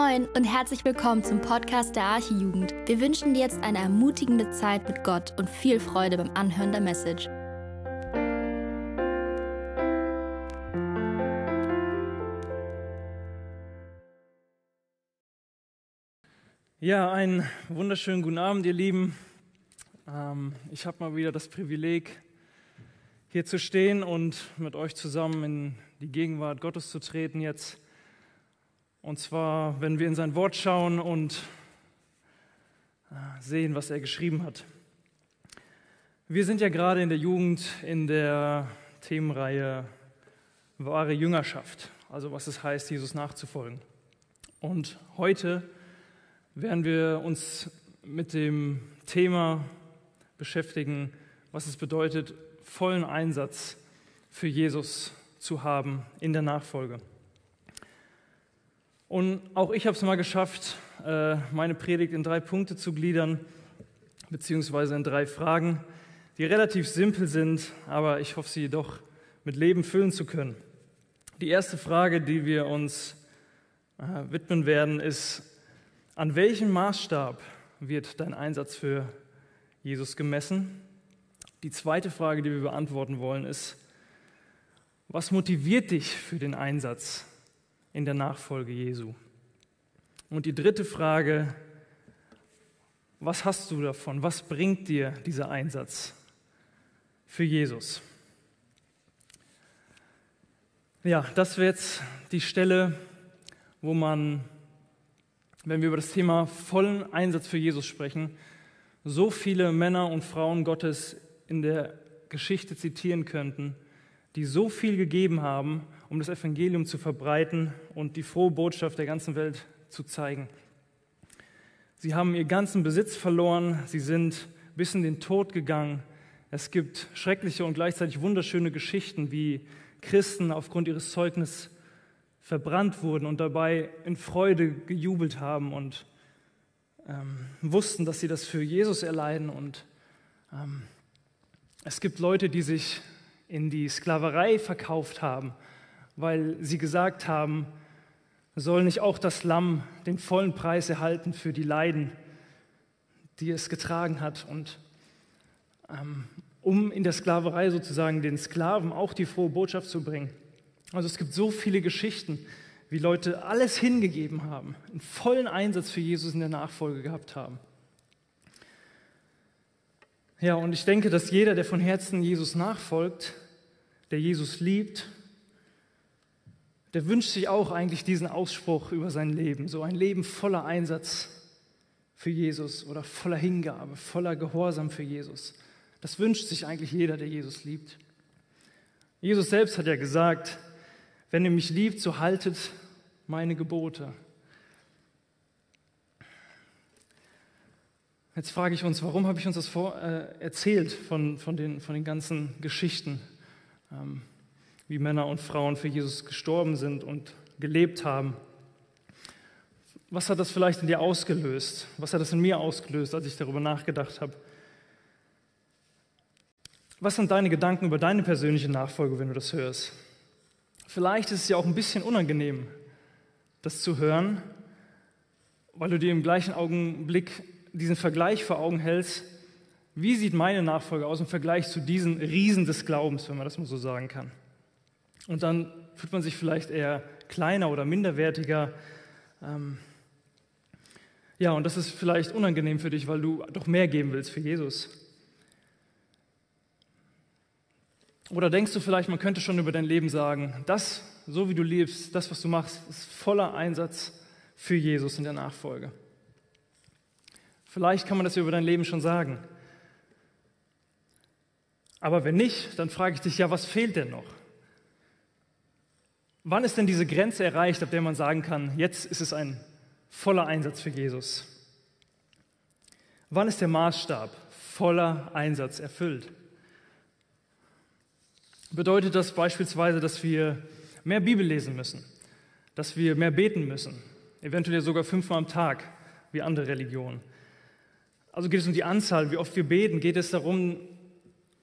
Moin und herzlich willkommen zum Podcast der Archijugend. Wir wünschen dir jetzt eine ermutigende Zeit mit Gott und viel Freude beim Anhören der Message. Ja, einen wunderschönen guten Abend, ihr Lieben. Ähm, ich habe mal wieder das Privileg, hier zu stehen und mit euch zusammen in die Gegenwart Gottes zu treten jetzt. Und zwar, wenn wir in sein Wort schauen und äh, sehen, was er geschrieben hat. Wir sind ja gerade in der Jugend in der Themenreihe wahre Jüngerschaft, also was es heißt, Jesus nachzufolgen. Und heute werden wir uns mit dem Thema beschäftigen, was es bedeutet, vollen Einsatz für Jesus zu haben in der Nachfolge. Und auch ich habe es mal geschafft, äh, meine Predigt in drei Punkte zu gliedern, beziehungsweise in drei Fragen, die relativ simpel sind, aber ich hoffe, sie doch mit Leben füllen zu können. Die erste Frage, die wir uns äh, widmen werden, ist, an welchem Maßstab wird dein Einsatz für Jesus gemessen? Die zweite Frage, die wir beantworten wollen, ist, was motiviert dich für den Einsatz in der Nachfolge Jesu? Und die dritte Frage, was hast du davon? Was bringt dir dieser Einsatz für Jesus? Ja, das wäre jetzt die Stelle, wo man, wenn wir über das Thema vollen Einsatz für Jesus sprechen, so viele Männer und Frauen Gottes in der Geschichte zitieren könnten, die so viel gegeben haben, um das Evangelium zu verbreiten und die frohe Botschaft der ganzen Welt zu zeigen. Sie haben ihr ganzen Besitz verloren, sie sind bis in den Tod gegangen. Es gibt schreckliche und gleichzeitig wunderschöne Geschichten, wie Christen aufgrund ihres Zeugnisses verbrannt wurden und dabei in Freude gejubelt haben und ähm, wussten, dass sie das für Jesus erleiden. Und ähm, es gibt Leute, die sich in die Sklaverei verkauft haben weil sie gesagt haben, soll nicht auch das Lamm den vollen Preis erhalten für die Leiden, die es getragen hat. Und ähm, um in der Sklaverei sozusagen den Sklaven auch die frohe Botschaft zu bringen. Also es gibt so viele Geschichten, wie Leute alles hingegeben haben, einen vollen Einsatz für Jesus in der Nachfolge gehabt haben. Ja, und ich denke, dass jeder, der von Herzen Jesus nachfolgt, der Jesus liebt der wünscht sich auch eigentlich diesen Ausspruch über sein Leben, so ein Leben voller Einsatz für Jesus oder voller Hingabe, voller Gehorsam für Jesus. Das wünscht sich eigentlich jeder, der Jesus liebt. Jesus selbst hat ja gesagt, wenn ihr mich liebt, so haltet meine Gebote. Jetzt frage ich uns, warum habe ich uns das vor, äh, erzählt von, von, den, von den ganzen Geschichten? Ähm, wie Männer und Frauen für Jesus gestorben sind und gelebt haben. Was hat das vielleicht in dir ausgelöst? Was hat das in mir ausgelöst, als ich darüber nachgedacht habe? Was sind deine Gedanken über deine persönliche Nachfolge, wenn du das hörst? Vielleicht ist es ja auch ein bisschen unangenehm, das zu hören, weil du dir im gleichen Augenblick diesen Vergleich vor Augen hältst. Wie sieht meine Nachfolge aus im Vergleich zu diesen Riesen des Glaubens, wenn man das mal so sagen kann? Und dann fühlt man sich vielleicht eher kleiner oder minderwertiger. Ähm ja, und das ist vielleicht unangenehm für dich, weil du doch mehr geben willst für Jesus. Oder denkst du vielleicht, man könnte schon über dein Leben sagen, das, so wie du lebst, das, was du machst, ist voller Einsatz für Jesus in der Nachfolge. Vielleicht kann man das über dein Leben schon sagen. Aber wenn nicht, dann frage ich dich ja, was fehlt denn noch? Wann ist denn diese Grenze erreicht, ab der man sagen kann, jetzt ist es ein voller Einsatz für Jesus? Wann ist der Maßstab voller Einsatz erfüllt? Bedeutet das beispielsweise, dass wir mehr Bibel lesen müssen, dass wir mehr beten müssen, eventuell sogar fünfmal am Tag, wie andere Religionen? Also geht es um die Anzahl, wie oft wir beten, geht es darum,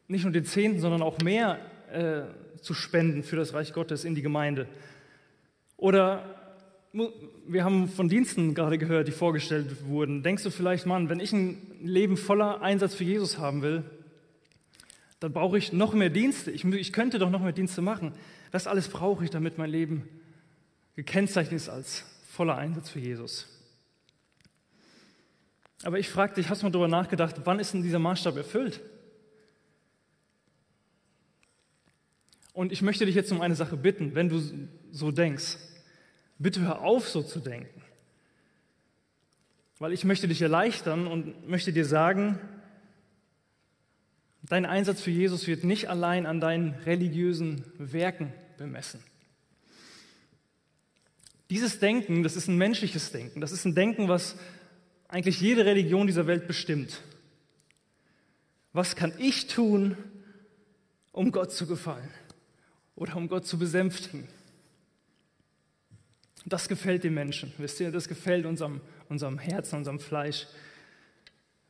nicht nur den Zehnten, sondern auch mehr äh, zu spenden für das Reich Gottes in die Gemeinde? Oder wir haben von Diensten gerade gehört, die vorgestellt wurden. Denkst du vielleicht, Mann, wenn ich ein Leben voller Einsatz für Jesus haben will, dann brauche ich noch mehr Dienste. Ich, ich könnte doch noch mehr Dienste machen. Das alles brauche ich, damit mein Leben gekennzeichnet ist als voller Einsatz für Jesus. Aber ich frage dich, hast du mal darüber nachgedacht, wann ist denn dieser Maßstab erfüllt? Und ich möchte dich jetzt um eine Sache bitten, wenn du so denkst. Bitte hör auf, so zu denken. Weil ich möchte dich erleichtern und möchte dir sagen, dein Einsatz für Jesus wird nicht allein an deinen religiösen Werken bemessen. Dieses Denken, das ist ein menschliches Denken. Das ist ein Denken, was eigentlich jede Religion dieser Welt bestimmt. Was kann ich tun, um Gott zu gefallen? Oder um Gott zu besänftigen. Das gefällt den Menschen, wisst ihr, das gefällt unserem, unserem Herzen, unserem Fleisch.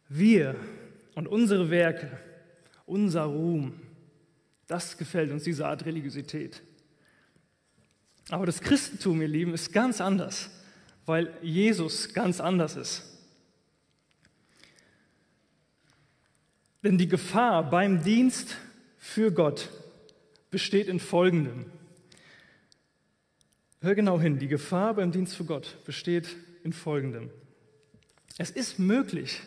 Wir und unsere Werke, unser Ruhm, das gefällt uns, diese Art Religiosität. Aber das Christentum, ihr Lieben, ist ganz anders, weil Jesus ganz anders ist. Denn die Gefahr beim Dienst für Gott besteht in Folgendem. Hör genau hin, die Gefahr beim Dienst für Gott besteht in Folgendem. Es ist möglich,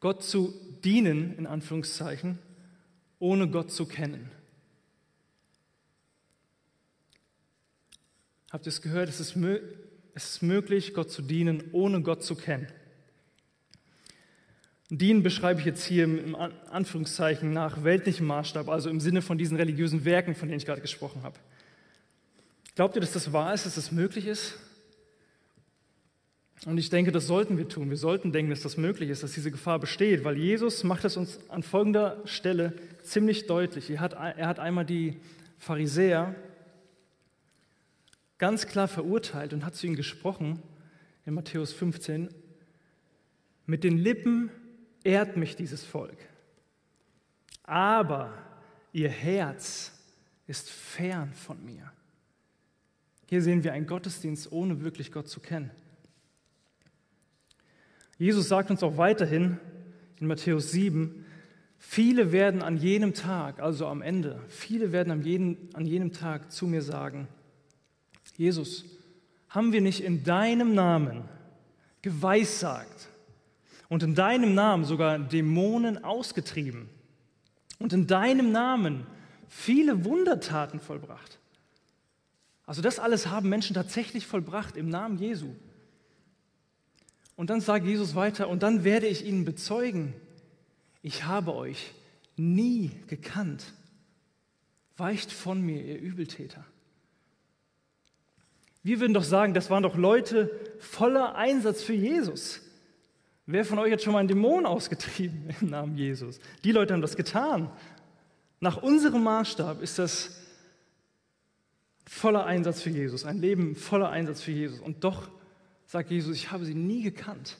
Gott zu dienen, in Anführungszeichen, ohne Gott zu kennen. Habt ihr es gehört? Es ist, es ist möglich, Gott zu dienen, ohne Gott zu kennen. Dienen beschreibe ich jetzt hier im Anführungszeichen nach weltlichem Maßstab, also im Sinne von diesen religiösen Werken, von denen ich gerade gesprochen habe. Glaubt ihr, dass das wahr ist, dass das möglich ist? Und ich denke, das sollten wir tun. Wir sollten denken, dass das möglich ist, dass diese Gefahr besteht, weil Jesus macht es uns an folgender Stelle ziemlich deutlich. Er hat, er hat einmal die Pharisäer ganz klar verurteilt und hat zu ihnen gesprochen in Matthäus 15. Mit den Lippen ehrt mich dieses Volk. Aber ihr Herz ist fern von mir. Hier sehen wir einen Gottesdienst, ohne wirklich Gott zu kennen. Jesus sagt uns auch weiterhin in Matthäus 7, viele werden an jenem Tag, also am Ende, viele werden an jenem, an jenem Tag zu mir sagen, Jesus, haben wir nicht in deinem Namen geweissagt und in deinem Namen sogar Dämonen ausgetrieben und in deinem Namen viele Wundertaten vollbracht. Also das alles haben Menschen tatsächlich vollbracht im Namen Jesu. Und dann sagt Jesus weiter, und dann werde ich ihnen bezeugen, ich habe euch nie gekannt. Weicht von mir, ihr Übeltäter. Wir würden doch sagen, das waren doch Leute voller Einsatz für Jesus. Wer von euch hat schon mal einen Dämon ausgetrieben im Namen Jesus? Die Leute haben das getan. Nach unserem Maßstab ist das voller Einsatz für Jesus, ein Leben voller Einsatz für Jesus. Und doch sagt Jesus, ich habe sie nie gekannt.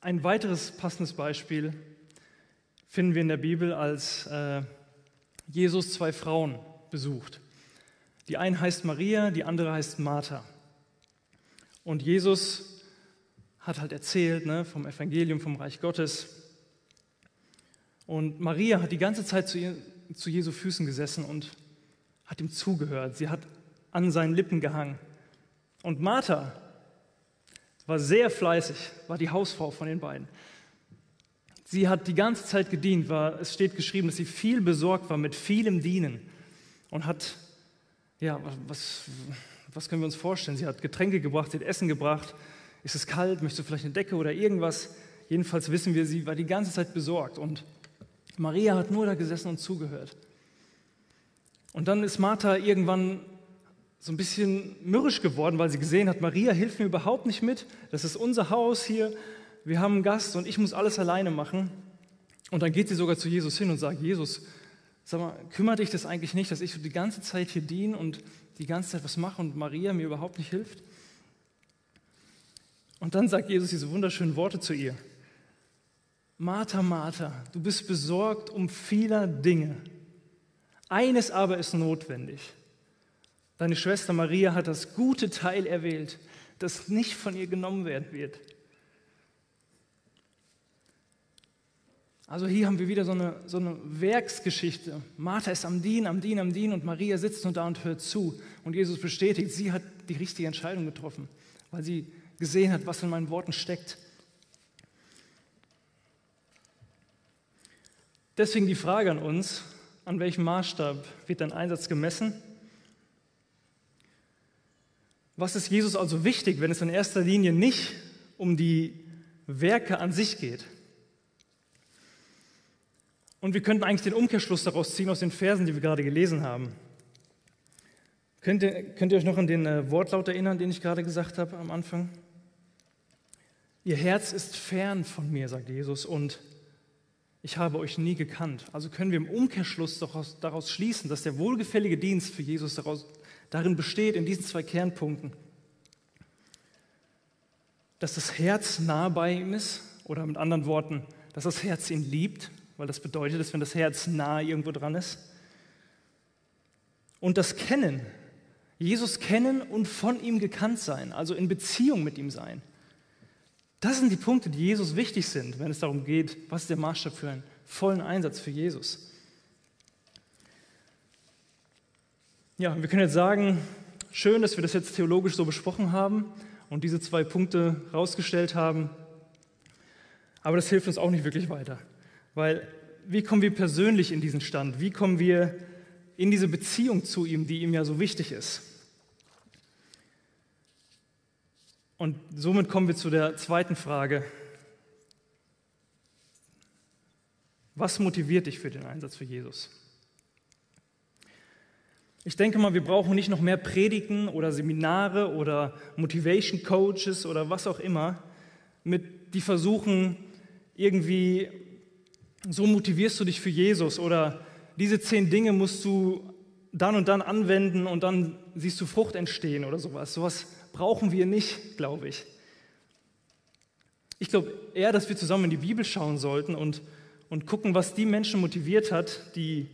Ein weiteres passendes Beispiel finden wir in der Bibel, als äh, Jesus zwei Frauen besucht. Die eine heißt Maria, die andere heißt Martha. Und Jesus hat halt erzählt ne, vom Evangelium, vom Reich Gottes. Und Maria hat die ganze Zeit zu, ihr, zu Jesu Füßen gesessen und hat ihm zugehört. Sie hat an seinen Lippen gehangen. Und Martha war sehr fleißig, war die Hausfrau von den beiden. Sie hat die ganze Zeit gedient, war, es steht geschrieben, dass sie viel besorgt war mit vielem Dienen und hat ja, was, was können wir uns vorstellen? Sie hat Getränke gebracht, sie hat Essen gebracht. Ist es kalt? Möchtest du vielleicht eine Decke oder irgendwas? Jedenfalls wissen wir, sie war die ganze Zeit besorgt und Maria hat nur da gesessen und zugehört. Und dann ist Martha irgendwann so ein bisschen mürrisch geworden, weil sie gesehen hat, Maria hilft mir überhaupt nicht mit. Das ist unser Haus hier. Wir haben einen Gast und ich muss alles alleine machen. Und dann geht sie sogar zu Jesus hin und sagt, Jesus, Sag mal, kümmert dich das eigentlich nicht, dass ich die ganze Zeit hier diene und die ganze Zeit was mache und Maria mir überhaupt nicht hilft? Und dann sagt Jesus diese wunderschönen Worte zu ihr. Martha, Martha, du bist besorgt um vieler Dinge, Eines aber ist notwendig. Deine Schwester Maria hat das gute Teil erwählt, das nicht von ihr genommen werden wird. Also hier haben wir wieder so eine, so eine Werksgeschichte. Martha ist am Dienen, am Dienen, am Dienen und Maria sitzt nur da und hört zu. Und Jesus bestätigt, sie hat die richtige Entscheidung getroffen, weil sie gesehen hat, was in meinen Worten steckt. Deswegen die Frage an uns, an welchem Maßstab wird dein Einsatz gemessen? Was ist Jesus also wichtig, wenn es in erster Linie nicht um die Werke an sich geht? Und wir könnten eigentlich den Umkehrschluss daraus ziehen aus den Versen, die wir gerade gelesen haben. Könnt ihr, könnt ihr euch noch an den äh, Wortlaut erinnern, den ich gerade gesagt habe am Anfang? Ihr Herz ist fern von mir, sagt Jesus, und ich habe euch nie gekannt. Also können wir im Umkehrschluss daraus, daraus schließen, dass der wohlgefällige Dienst für Jesus daraus, darin besteht, in diesen zwei Kernpunkten. Dass das Herz nah bei ihm ist, oder mit anderen Worten, dass das Herz ihn liebt weil das bedeutet, dass wenn das Herz nah irgendwo dran ist. Und das Kennen, Jesus kennen und von ihm gekannt sein, also in Beziehung mit ihm sein. Das sind die Punkte, die Jesus wichtig sind, wenn es darum geht, was ist der Maßstab für einen vollen Einsatz für Jesus. Ja, wir können jetzt sagen, schön, dass wir das jetzt theologisch so besprochen haben und diese zwei Punkte rausgestellt haben, aber das hilft uns auch nicht wirklich weiter. Weil wie kommen wir persönlich in diesen Stand? Wie kommen wir in diese Beziehung zu ihm, die ihm ja so wichtig ist? Und somit kommen wir zu der zweiten Frage. Was motiviert dich für den Einsatz für Jesus? Ich denke mal, wir brauchen nicht noch mehr Predigen oder Seminare oder Motivation Coaches oder was auch immer, mit, die versuchen, irgendwie so motivierst du dich für Jesus oder diese zehn Dinge musst du dann und dann anwenden und dann siehst du Frucht entstehen oder sowas. Sowas brauchen wir nicht, glaube ich. Ich glaube eher, dass wir zusammen in die Bibel schauen sollten und, und gucken, was die Menschen motiviert hat, die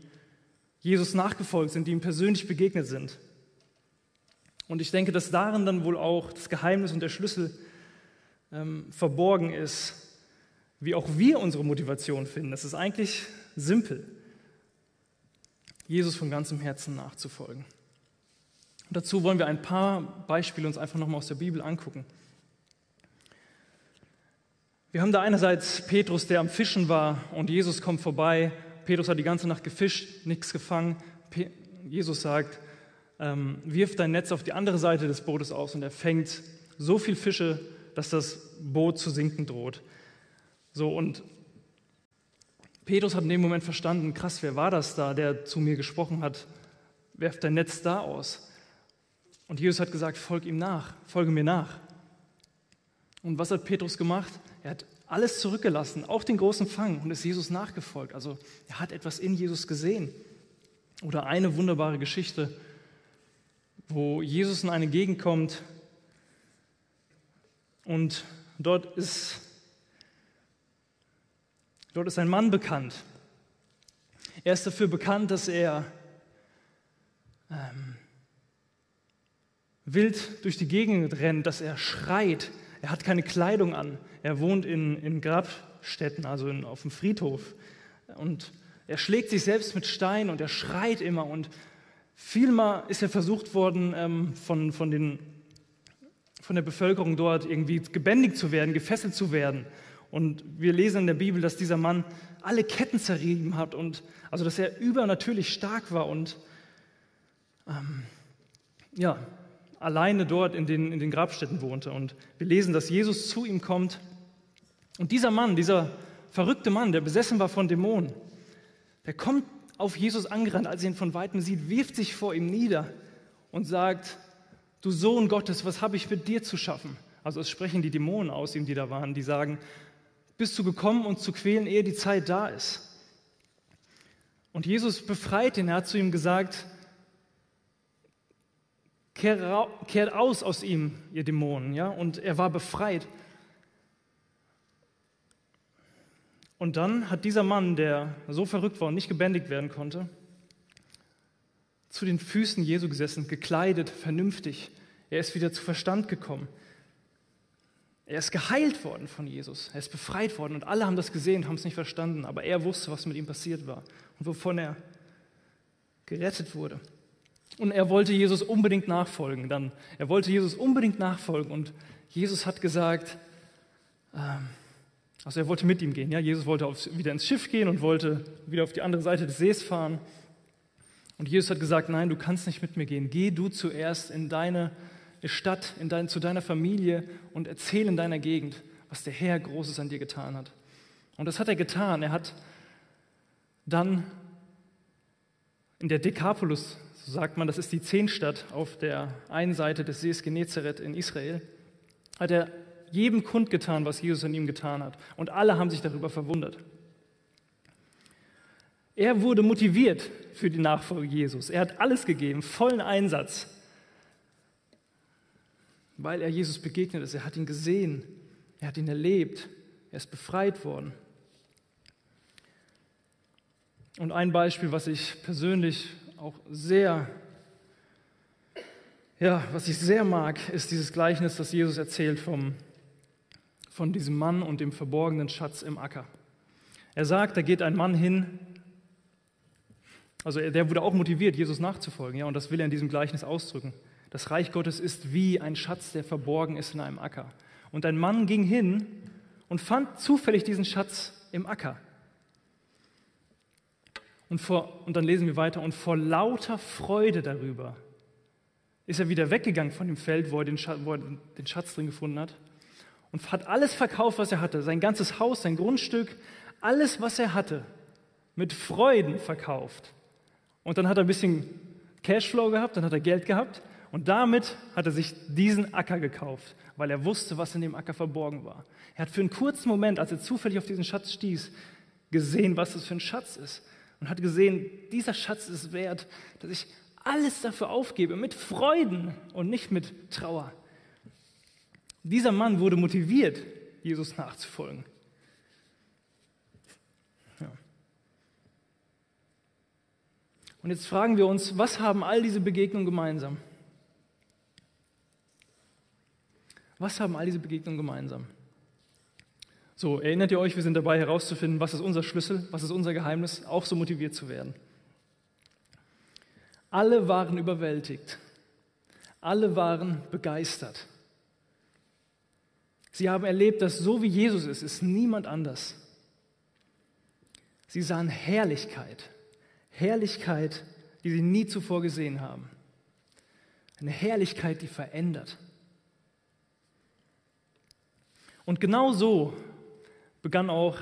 Jesus nachgefolgt sind, die ihm persönlich begegnet sind. Und ich denke, dass darin dann wohl auch das Geheimnis und der Schlüssel ähm, verborgen ist, wie auch wir unsere Motivation finden. Das ist eigentlich simpel, Jesus von ganzem Herzen nachzufolgen. Und dazu wollen wir ein paar Beispiele uns einfach nochmal aus der Bibel angucken. Wir haben da einerseits Petrus, der am Fischen war und Jesus kommt vorbei. Petrus hat die ganze Nacht gefischt, nichts gefangen. Jesus sagt, ähm, wirf dein Netz auf die andere Seite des Bootes aus und er fängt so viel Fische, dass das Boot zu sinken droht. So, und Petrus hat in dem Moment verstanden, krass, wer war das da, der zu mir gesprochen hat? Werft dein Netz da aus. Und Jesus hat gesagt, folg ihm nach, folge mir nach. Und was hat Petrus gemacht? Er hat alles zurückgelassen, auch den großen Fang, und ist Jesus nachgefolgt. Also er hat etwas in Jesus gesehen. Oder eine wunderbare Geschichte, wo Jesus in eine Gegend kommt und dort ist Dort ist ein Mann bekannt. Er ist dafür bekannt, dass er ähm, wild durch die Gegend rennt, dass er schreit. Er hat keine Kleidung an. Er wohnt in, in Grabstätten, also in, auf dem Friedhof. Und er schlägt sich selbst mit Stein und er schreit immer. Und vielmal ist er versucht worden, ähm, von, von, den, von der Bevölkerung dort irgendwie gebändigt zu werden, gefesselt zu werden. Und wir lesen in der Bibel, dass dieser Mann alle Ketten zerrieben hat und also dass er übernatürlich stark war und ähm, ja, alleine dort in den, in den Grabstätten wohnte. Und wir lesen, dass Jesus zu ihm kommt. Und dieser Mann, dieser verrückte Mann, der besessen war von Dämonen, der kommt auf Jesus angerannt, als er ihn von weitem sieht, wirft sich vor ihm nieder und sagt, du Sohn Gottes, was habe ich mit dir zu schaffen? Also es sprechen die Dämonen aus ihm, die da waren, die sagen, bist du gekommen, uns zu quälen, ehe die Zeit da ist. Und Jesus befreit ihn. Er hat zu ihm gesagt, kehrt aus aus ihm, ihr Dämonen. Ja? Und er war befreit. Und dann hat dieser Mann, der so verrückt war und nicht gebändigt werden konnte, zu den Füßen Jesu gesessen, gekleidet, vernünftig. Er ist wieder zu Verstand gekommen. Er ist geheilt worden von Jesus. Er ist befreit worden und alle haben das gesehen, haben es nicht verstanden, aber er wusste, was mit ihm passiert war und wovon er gerettet wurde. Und er wollte Jesus unbedingt nachfolgen. Dann, er wollte Jesus unbedingt nachfolgen und Jesus hat gesagt, ähm, also er wollte mit ihm gehen. Ja? Jesus wollte auf, wieder ins Schiff gehen und wollte wieder auf die andere Seite des Sees fahren. Und Jesus hat gesagt, nein, du kannst nicht mit mir gehen. Geh du zuerst in deine Stadt, in dein, zu deiner Familie und erzähl in deiner Gegend, was der Herr Großes an dir getan hat. Und das hat er getan. Er hat dann in der Dekapolis, so sagt man, das ist die Zehnstadt auf der einen Seite des Sees Genezareth in Israel, hat er jedem kundgetan, was Jesus an ihm getan hat. Und alle haben sich darüber verwundert. Er wurde motiviert für die Nachfolge Jesus. Er hat alles gegeben, vollen Einsatz, weil er Jesus begegnet ist. Er hat ihn gesehen, er hat ihn erlebt, er ist befreit worden. Und ein Beispiel, was ich persönlich auch sehr, ja, was ich sehr mag, ist dieses Gleichnis, das Jesus erzählt vom, von diesem Mann und dem verborgenen Schatz im Acker. Er sagt, da geht ein Mann hin, also der wurde auch motiviert, Jesus nachzufolgen, ja, und das will er in diesem Gleichnis ausdrücken. Das Reich Gottes ist wie ein Schatz, der verborgen ist in einem Acker. Und ein Mann ging hin und fand zufällig diesen Schatz im Acker. Und, vor, und dann lesen wir weiter, und vor lauter Freude darüber ist er wieder weggegangen von dem Feld, wo er den Schatz, wo er den Schatz drin gefunden hat, und hat alles verkauft, was er hatte, sein ganzes Haus, sein Grundstück, alles, was er hatte, mit Freuden verkauft und dann hat er ein bisschen Cashflow gehabt, dann hat er Geld gehabt und damit hat er sich diesen Acker gekauft, weil er wusste, was in dem Acker verborgen war. Er hat für einen kurzen Moment, als er zufällig auf diesen Schatz stieß, gesehen, was das für ein Schatz ist und hat gesehen, dieser Schatz ist wert, dass ich alles dafür aufgebe, mit Freuden und nicht mit Trauer. Dieser Mann wurde motiviert, Jesus nachzufolgen. Und jetzt fragen wir uns, was haben all diese Begegnungen gemeinsam? Was haben all diese Begegnungen gemeinsam? So, erinnert ihr euch, wir sind dabei herauszufinden, was ist unser Schlüssel, was ist unser Geheimnis, auch so motiviert zu werden. Alle waren überwältigt. Alle waren begeistert. Sie haben erlebt, dass so wie Jesus ist, ist niemand anders. Sie sahen Herrlichkeit, Herrlichkeit, die sie nie zuvor gesehen haben. Eine Herrlichkeit, die verändert. Und genau so begann auch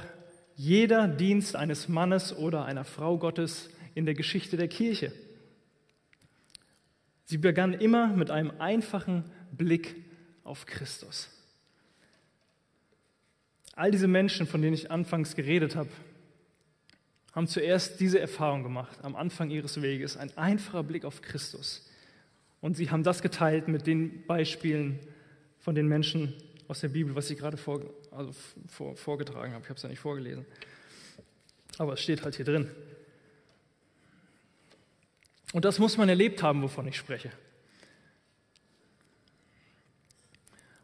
jeder Dienst eines Mannes oder einer Frau Gottes in der Geschichte der Kirche. Sie begann immer mit einem einfachen Blick auf Christus. All diese Menschen, von denen ich anfangs geredet habe, haben zuerst diese Erfahrung gemacht am Anfang ihres Weges, ein einfacher Blick auf Christus. Und sie haben das geteilt mit den Beispielen von den Menschen aus der Bibel, was ich gerade vor, also vor, vorgetragen habe. Ich habe es ja nicht vorgelesen. Aber es steht halt hier drin. Und das muss man erlebt haben, wovon ich spreche.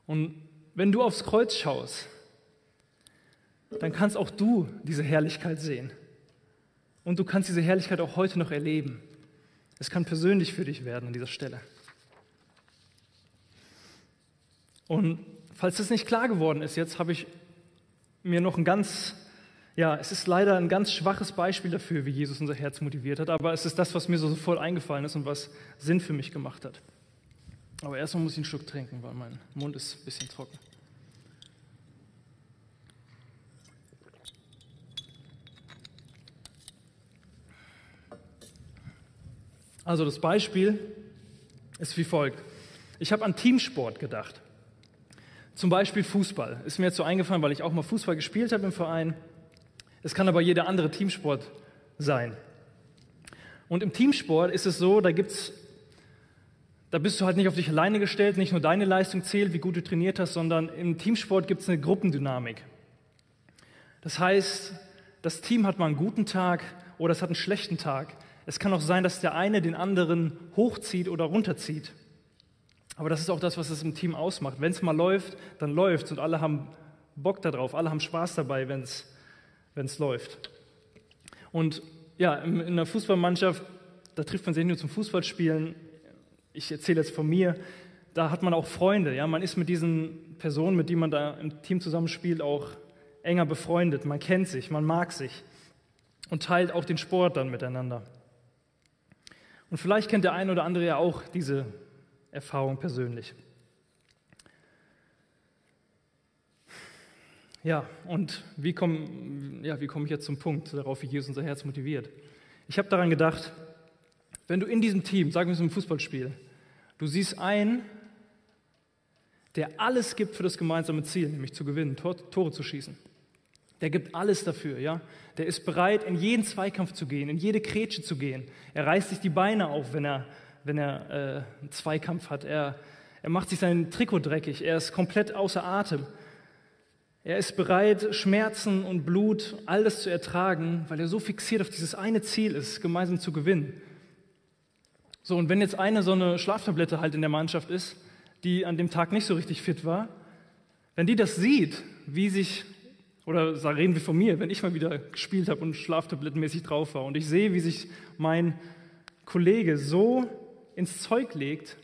Und wenn du aufs Kreuz schaust, dann kannst auch du diese Herrlichkeit sehen. Und du kannst diese Herrlichkeit auch heute noch erleben. Es kann persönlich für dich werden an dieser Stelle. Und falls das nicht klar geworden ist, jetzt habe ich mir noch ein ganz, ja, es ist leider ein ganz schwaches Beispiel dafür, wie Jesus unser Herz motiviert hat, aber es ist das, was mir so sofort eingefallen ist und was Sinn für mich gemacht hat. Aber erstmal muss ich einen Schluck trinken, weil mein Mund ist ein bisschen trocken. Also das Beispiel ist wie folgt. Ich habe an Teamsport gedacht. Zum Beispiel Fußball. Ist mir jetzt so eingefallen, weil ich auch mal Fußball gespielt habe im Verein. Es kann aber jeder andere Teamsport sein. Und im Teamsport ist es so, da gibt's, da bist du halt nicht auf dich alleine gestellt, nicht nur deine Leistung zählt, wie gut du trainiert hast, sondern im Teamsport gibt es eine Gruppendynamik. Das heißt, das Team hat mal einen guten Tag oder es hat einen schlechten Tag. Es kann auch sein, dass der eine den anderen hochzieht oder runterzieht. Aber das ist auch das, was es im Team ausmacht. Wenn es mal läuft, dann läuft es und alle haben Bock darauf, alle haben Spaß dabei, wenn es läuft. Und ja, in einer Fußballmannschaft, da trifft man sich nicht nur zum Fußballspielen. Ich erzähle jetzt von mir, da hat man auch Freunde. Ja? Man ist mit diesen Personen, mit denen man da im Team zusammenspielt, auch enger befreundet. Man kennt sich, man mag sich und teilt auch den Sport dann miteinander. Und vielleicht kennt der eine oder andere ja auch diese Erfahrung persönlich. Ja, und wie komme ja, komm ich jetzt zum Punkt, darauf, wie Jesus unser Herz motiviert? Ich habe daran gedacht, wenn du in diesem Team, sagen wir es im Fußballspiel, du siehst einen, der alles gibt für das gemeinsame Ziel, nämlich zu gewinnen, Tor, Tore zu schießen. Der gibt alles dafür, ja. Der ist bereit, in jeden Zweikampf zu gehen, in jede Kretsche zu gehen. Er reißt sich die Beine auf, wenn er, wenn er äh, einen Zweikampf hat. Er, er macht sich sein Trikot dreckig. Er ist komplett außer Atem. Er ist bereit, Schmerzen und Blut, all das zu ertragen, weil er so fixiert auf dieses eine Ziel ist, gemeinsam zu gewinnen. So, und wenn jetzt eine so eine Schlaftablette halt in der Mannschaft ist, die an dem Tag nicht so richtig fit war, wenn die das sieht, wie sich, oder reden wir von mir, wenn ich mal wieder gespielt habe und schlaftablettenmäßig drauf war und ich sehe, wie sich mein Kollege so ins Zeug legt,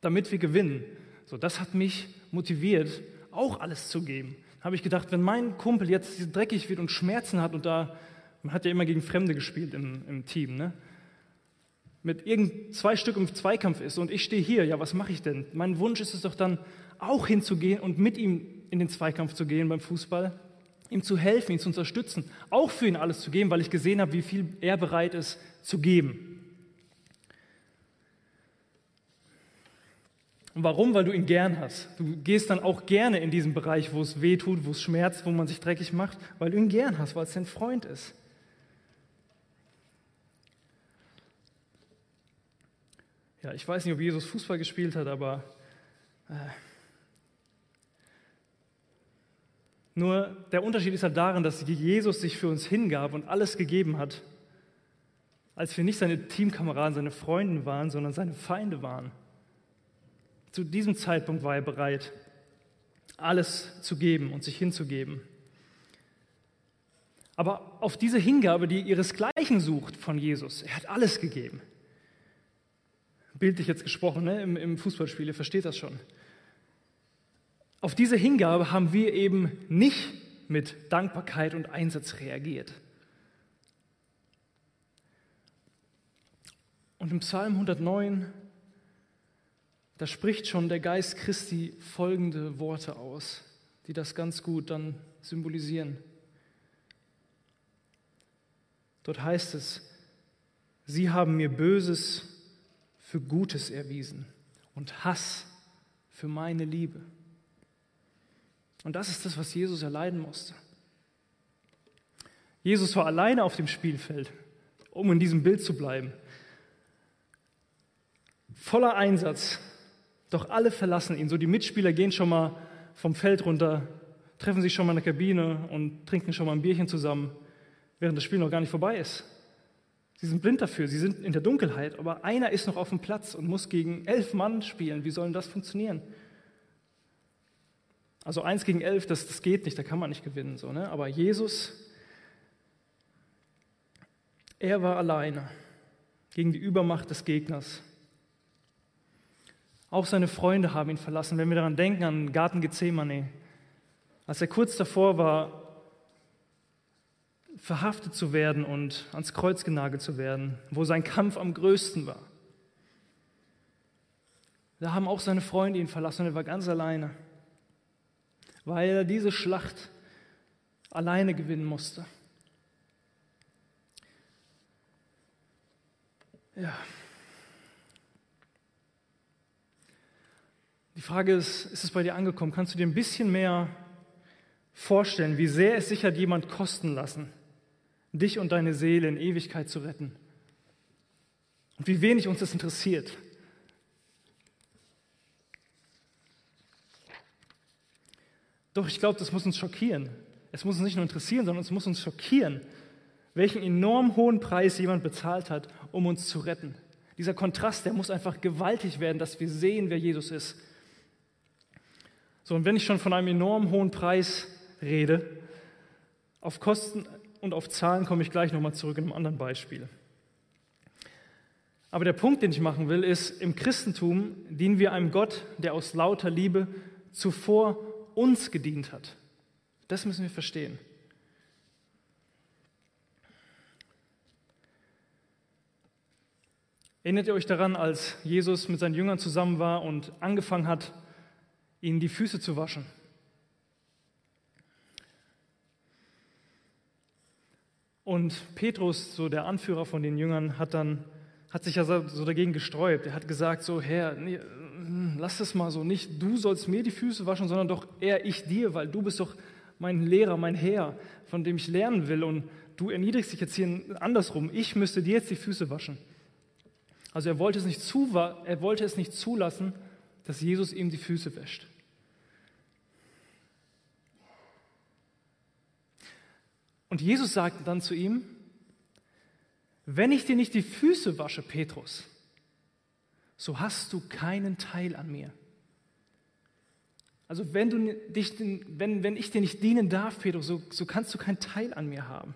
damit wir gewinnen, so, das hat mich motiviert, auch alles zu geben. Habe ich gedacht, wenn mein Kumpel jetzt dreckig wird und Schmerzen hat und da, man hat ja immer gegen Fremde gespielt im, im Team, ne? mit irgend zwei Stück im Zweikampf ist und ich stehe hier, ja, was mache ich denn? Mein Wunsch ist es doch dann auch hinzugehen und mit ihm in den Zweikampf zu gehen beim Fußball, ihm zu helfen, ihn zu unterstützen, auch für ihn alles zu geben, weil ich gesehen habe, wie viel er bereit ist zu geben. Und warum? Weil du ihn gern hast. Du gehst dann auch gerne in diesen Bereich, wo es weh tut, wo es schmerzt, wo man sich dreckig macht, weil du ihn gern hast, weil es dein Freund ist. Ja, ich weiß nicht, ob Jesus Fußball gespielt hat, aber äh, nur der Unterschied ist halt darin, dass Jesus sich für uns hingab und alles gegeben hat, als wir nicht seine Teamkameraden, seine Freunde waren, sondern seine Feinde waren. Zu diesem Zeitpunkt war er bereit, alles zu geben und sich hinzugeben. Aber auf diese Hingabe, die ihresgleichen sucht von Jesus, er hat alles gegeben. Bildlich jetzt gesprochen, ne? Im, im Fußballspiel, ihr versteht das schon. Auf diese Hingabe haben wir eben nicht mit Dankbarkeit und Einsatz reagiert. Und im Psalm 109 da spricht schon der Geist Christi folgende Worte aus, die das ganz gut dann symbolisieren. Dort heißt es, Sie haben mir Böses für Gutes erwiesen und Hass für meine Liebe. Und das ist das, was Jesus erleiden musste. Jesus war alleine auf dem Spielfeld, um in diesem Bild zu bleiben. Voller Einsatz, doch alle verlassen ihn. So die Mitspieler gehen schon mal vom Feld runter, treffen sich schon mal in der Kabine und trinken schon mal ein Bierchen zusammen, während das Spiel noch gar nicht vorbei ist. Sie sind blind dafür, sie sind in der Dunkelheit, aber einer ist noch auf dem Platz und muss gegen elf Mann spielen. Wie soll denn das funktionieren? Also eins gegen elf, das, das geht nicht, da kann man nicht gewinnen. So, ne? Aber Jesus, er war alleine gegen die Übermacht des Gegners. Auch seine Freunde haben ihn verlassen. Wenn wir daran denken, an Garten Gethsemane, als er kurz davor war, verhaftet zu werden und ans Kreuz genagelt zu werden, wo sein Kampf am größten war. Da haben auch seine Freunde ihn verlassen und er war ganz alleine, weil er diese Schlacht alleine gewinnen musste. Ja. Die Frage ist, ist es bei dir angekommen? Kannst du dir ein bisschen mehr vorstellen, wie sehr es sich hat jemand kosten lassen, dich und deine Seele in Ewigkeit zu retten? Und wie wenig uns das interessiert. Doch ich glaube, das muss uns schockieren. Es muss uns nicht nur interessieren, sondern es muss uns schockieren, welchen enorm hohen Preis jemand bezahlt hat, um uns zu retten. Dieser Kontrast, der muss einfach gewaltig werden, dass wir sehen, wer Jesus ist. So, und wenn ich schon von einem enorm hohen Preis rede, auf Kosten und auf Zahlen komme ich gleich nochmal zurück in einem anderen Beispiel. Aber der Punkt, den ich machen will, ist, im Christentum dienen wir einem Gott, der aus lauter Liebe zuvor uns gedient hat. Das müssen wir verstehen. Erinnert ihr euch daran, als Jesus mit seinen Jüngern zusammen war und angefangen hat, ihnen die Füße zu waschen? Und Petrus, so der Anführer von den Jüngern, hat dann hat sich ja so dagegen gesträubt. Er hat gesagt so, Herr, nee, lass es mal so, nicht du sollst mir die Füße waschen, sondern doch eher ich dir, weil du bist doch mein Lehrer, mein Herr, von dem ich lernen will und du erniedrigst dich jetzt hier andersrum. Ich müsste dir jetzt die Füße waschen. Also er wollte es nicht, zu, er wollte es nicht zulassen, dass Jesus ihm die Füße wäscht. Und Jesus sagte dann zu ihm, wenn ich dir nicht die Füße wasche, Petrus, so hast du keinen Teil an mir. Also wenn, du dich, wenn, wenn ich dir nicht dienen darf, Petrus, so, so kannst du keinen Teil an mir haben.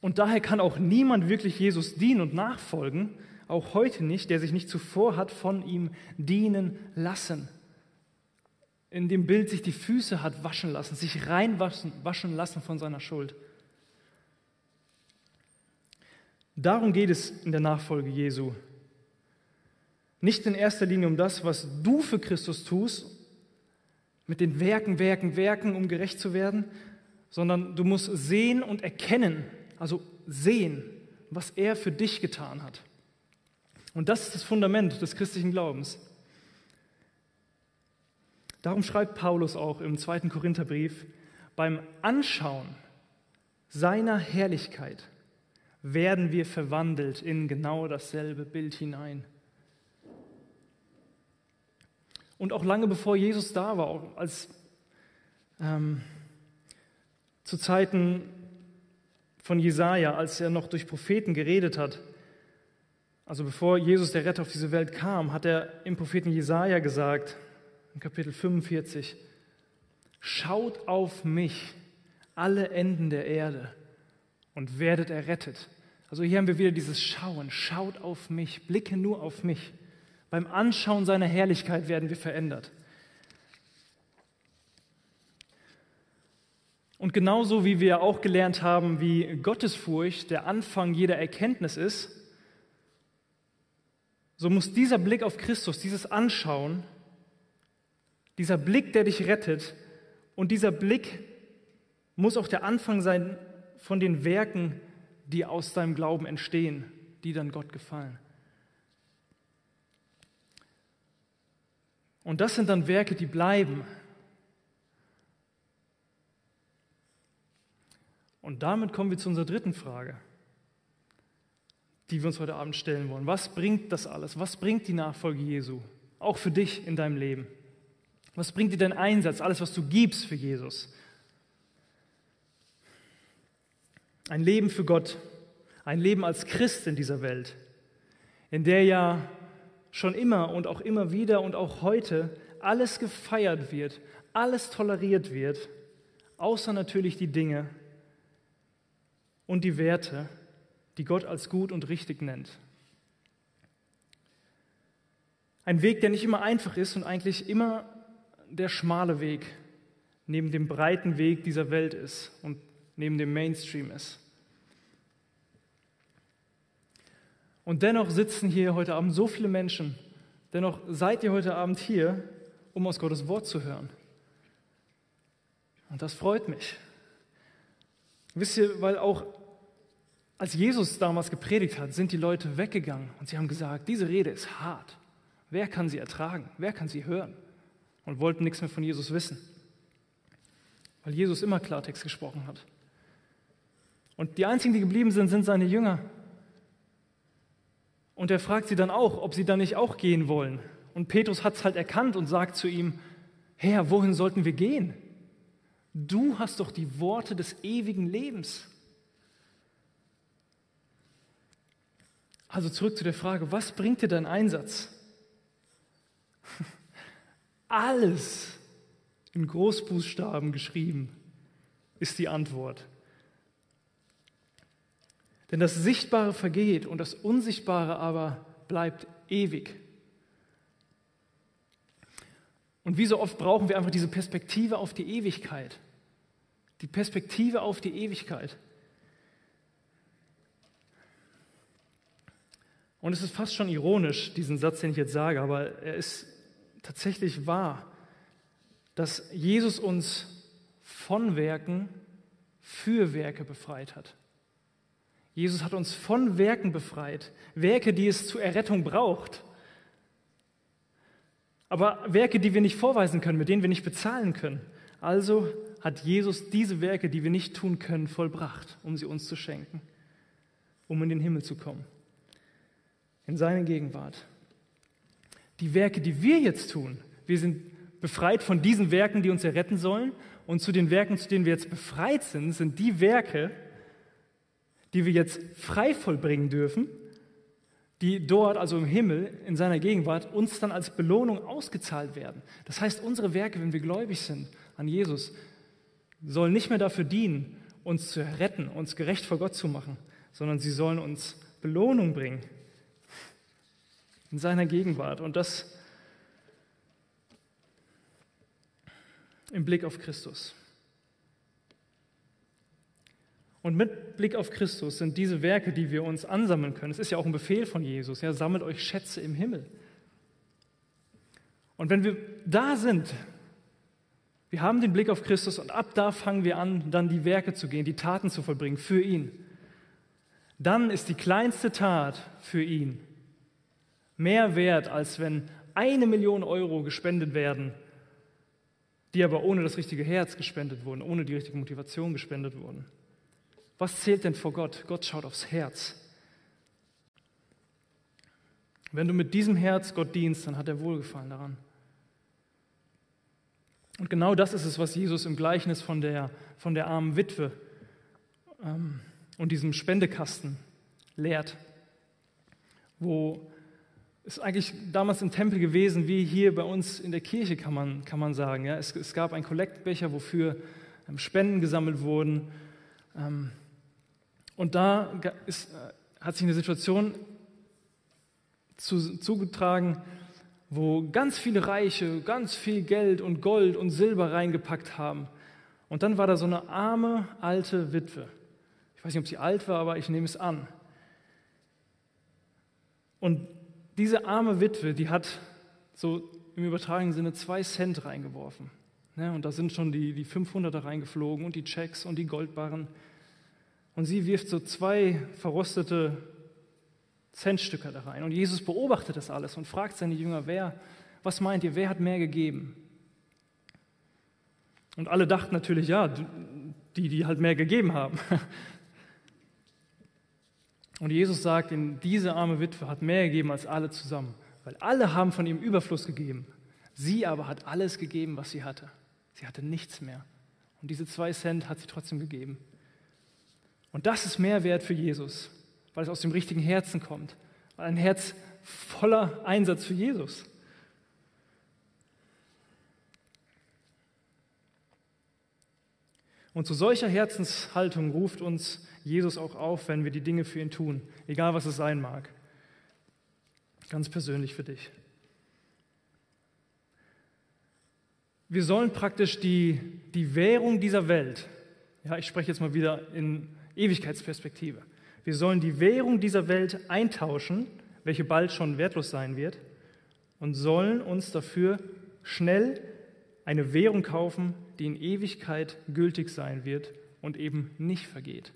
Und daher kann auch niemand wirklich Jesus dienen und nachfolgen, auch heute nicht, der sich nicht zuvor hat von ihm dienen lassen. In dem Bild sich die Füße hat waschen lassen, sich reinwaschen waschen lassen von seiner Schuld. Darum geht es in der Nachfolge Jesu. Nicht in erster Linie um das, was du für Christus tust, mit den Werken, Werken, Werken, um gerecht zu werden, sondern du musst sehen und erkennen, also sehen, was er für dich getan hat. Und das ist das Fundament des christlichen Glaubens. Darum schreibt Paulus auch im zweiten Korintherbrief, beim Anschauen seiner Herrlichkeit werden wir verwandelt in genau dasselbe Bild hinein. Und auch lange bevor Jesus da war, als ähm, zu Zeiten von Jesaja, als er noch durch Propheten geredet hat. Also bevor Jesus der Retter auf diese Welt kam, hat er im Propheten Jesaja gesagt, in Kapitel 45, Schaut auf mich, alle Enden der Erde, und werdet errettet. Also hier haben wir wieder dieses Schauen. Schaut auf mich, blicke nur auf mich. Beim Anschauen seiner Herrlichkeit werden wir verändert. Und genauso wie wir auch gelernt haben, wie Gottesfurcht der Anfang jeder Erkenntnis ist, so muss dieser Blick auf Christus, dieses Anschauen, dieser Blick, der dich rettet, und dieser Blick muss auch der Anfang sein von den Werken, die aus deinem Glauben entstehen, die dann Gott gefallen. Und das sind dann Werke, die bleiben, Und damit kommen wir zu unserer dritten Frage, die wir uns heute Abend stellen wollen. Was bringt das alles? Was bringt die Nachfolge Jesu? Auch für dich in deinem Leben. Was bringt dir dein Einsatz, alles, was du gibst für Jesus? Ein Leben für Gott, ein Leben als Christ in dieser Welt, in der ja schon immer und auch immer wieder und auch heute alles gefeiert wird, alles toleriert wird, außer natürlich die Dinge, und die Werte, die Gott als gut und richtig nennt. Ein Weg, der nicht immer einfach ist und eigentlich immer der schmale Weg neben dem breiten Weg dieser Welt ist und neben dem Mainstream ist. Und dennoch sitzen hier heute Abend so viele Menschen, dennoch seid ihr heute Abend hier, um aus Gottes Wort zu hören. Und das freut mich. Wisst ihr, weil auch als Jesus damals gepredigt hat, sind die Leute weggegangen und sie haben gesagt, diese Rede ist hart. Wer kann sie ertragen? Wer kann sie hören? Und wollten nichts mehr von Jesus wissen. Weil Jesus immer Klartext gesprochen hat. Und die einzigen, die geblieben sind, sind seine Jünger. Und er fragt sie dann auch, ob sie dann nicht auch gehen wollen. Und Petrus hat es halt erkannt und sagt zu ihm, Herr, wohin sollten wir gehen? Du hast doch die Worte des ewigen Lebens. Also zurück zu der Frage, was bringt dir dein Einsatz? Alles in Großbuchstaben geschrieben ist die Antwort. Denn das Sichtbare vergeht und das Unsichtbare aber bleibt ewig. Und wie so oft brauchen wir einfach diese Perspektive auf die Ewigkeit. Die Perspektive auf die Ewigkeit. Und es ist fast schon ironisch, diesen Satz, den ich jetzt sage, aber er ist tatsächlich wahr, dass Jesus uns von Werken für Werke befreit hat. Jesus hat uns von Werken befreit, Werke, die es zur Errettung braucht. Aber Werke, die wir nicht vorweisen können, mit denen wir nicht bezahlen können. Also hat Jesus diese Werke, die wir nicht tun können, vollbracht, um sie uns zu schenken, um in den Himmel zu kommen, in seine Gegenwart. Die Werke, die wir jetzt tun, wir sind befreit von diesen Werken, die uns erretten sollen, und zu den Werken, zu denen wir jetzt befreit sind, sind die Werke, die wir jetzt frei vollbringen dürfen, die dort, also im Himmel, in seiner Gegenwart, uns dann als Belohnung ausgezahlt werden. Das heißt, unsere Werke, wenn wir gläubig sind an Jesus, sollen nicht mehr dafür dienen, uns zu retten, uns gerecht vor Gott zu machen, sondern sie sollen uns Belohnung bringen in seiner Gegenwart. Und das im Blick auf Christus. Und mit Blick auf Christus sind diese Werke, die wir uns ansammeln können, es ist ja auch ein Befehl von Jesus, ja, sammelt euch Schätze im Himmel. Und wenn wir da sind, wir haben den Blick auf Christus und ab da fangen wir an, dann die Werke zu gehen, die Taten zu vollbringen für ihn. Dann ist die kleinste Tat für ihn mehr wert, als wenn eine Million Euro gespendet werden, die aber ohne das richtige Herz gespendet wurden, ohne die richtige Motivation gespendet wurden. Was zählt denn vor Gott? Gott schaut aufs Herz. Wenn du mit diesem Herz Gott dienst, dann hat er Wohlgefallen daran. Und genau das ist es, was Jesus im Gleichnis von der, von der armen Witwe ähm, und diesem Spendekasten lehrt, wo es eigentlich damals im Tempel gewesen, wie hier bei uns in der Kirche, kann man, kann man sagen. Ja, es, es gab einen Kollektbecher, wofür ähm, Spenden gesammelt wurden. Ähm, und da ist, äh, hat sich eine Situation zu, zugetragen, wo ganz viele Reiche ganz viel Geld und Gold und Silber reingepackt haben. Und dann war da so eine arme alte Witwe. Ich weiß nicht, ob sie alt war, aber ich nehme es an. Und diese arme Witwe, die hat so im übertragenen Sinne zwei Cent reingeworfen. Ja, und da sind schon die, die 500er reingeflogen und die Checks und die Goldbarren. Und sie wirft so zwei verrostete Centstücke da rein. Und Jesus beobachtet das alles und fragt seine Jünger, wer, was meint ihr, wer hat mehr gegeben? Und alle dachten natürlich, ja, die, die halt mehr gegeben haben. Und Jesus sagt, diese arme Witwe hat mehr gegeben als alle zusammen, weil alle haben von ihrem Überfluss gegeben. Sie aber hat alles gegeben, was sie hatte. Sie hatte nichts mehr. Und diese zwei Cent hat sie trotzdem gegeben. Und das ist Mehrwert für Jesus, weil es aus dem richtigen Herzen kommt. Ein Herz voller Einsatz für Jesus. Und zu solcher Herzenshaltung ruft uns Jesus auch auf, wenn wir die Dinge für ihn tun, egal was es sein mag. Ganz persönlich für dich. Wir sollen praktisch die, die Währung dieser Welt, ja, ich spreche jetzt mal wieder in Ewigkeitsperspektive. Wir sollen die Währung dieser Welt eintauschen, welche bald schon wertlos sein wird, und sollen uns dafür schnell eine Währung kaufen, die in Ewigkeit gültig sein wird und eben nicht vergeht.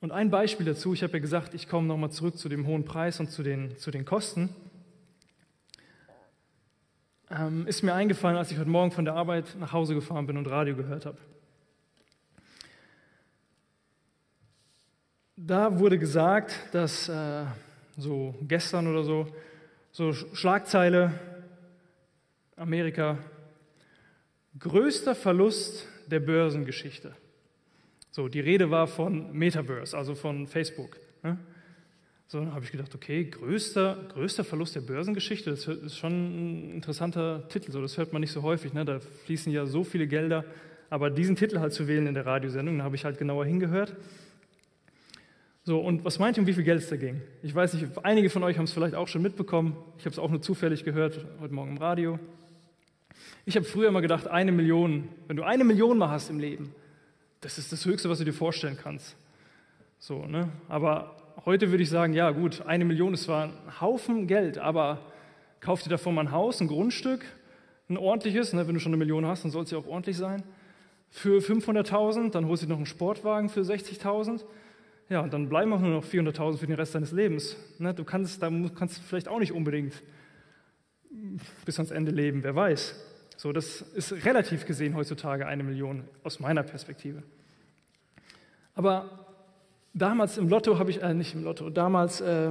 Und ein Beispiel dazu, ich habe ja gesagt, ich komme nochmal zurück zu dem hohen Preis und zu den, zu den Kosten, ähm, ist mir eingefallen, als ich heute Morgen von der Arbeit nach Hause gefahren bin und Radio gehört habe. da wurde gesagt, dass äh, so gestern oder so, so Schlagzeile, Amerika, größter Verlust der Börsengeschichte. So, die Rede war von Metaverse, also von Facebook. Ne? So, dann habe ich gedacht, okay, größter, größter Verlust der Börsengeschichte, das ist schon ein interessanter Titel, so, das hört man nicht so häufig, ne? da fließen ja so viele Gelder, aber diesen Titel halt zu wählen in der Radiosendung, da habe ich halt genauer hingehört. So, und was meint ihr, um wie viel Geld es da ging? Ich weiß nicht, einige von euch haben es vielleicht auch schon mitbekommen, ich habe es auch nur zufällig gehört, heute Morgen im Radio. Ich habe früher immer gedacht, eine Million, wenn du eine Million mal hast im Leben, das ist das Höchste, was du dir vorstellen kannst. So, ne? Aber Heute würde ich sagen, ja gut, eine Million ist zwar ein Haufen Geld, aber kauf dir davon mal ein Haus, ein Grundstück, ein ordentliches, ne, wenn du schon eine Million hast, dann soll es ja auch ordentlich sein. Für 500.000, dann holst du dir noch einen Sportwagen für 60.000. Ja, und dann bleiben auch nur noch 400.000 für den Rest deines Lebens. Ne, du kannst, da kannst vielleicht auch nicht unbedingt bis ans Ende leben, wer weiß. So, das ist relativ gesehen heutzutage eine Million aus meiner Perspektive. Aber damals im Lotto habe ich, äh, nicht im Lotto, damals, äh,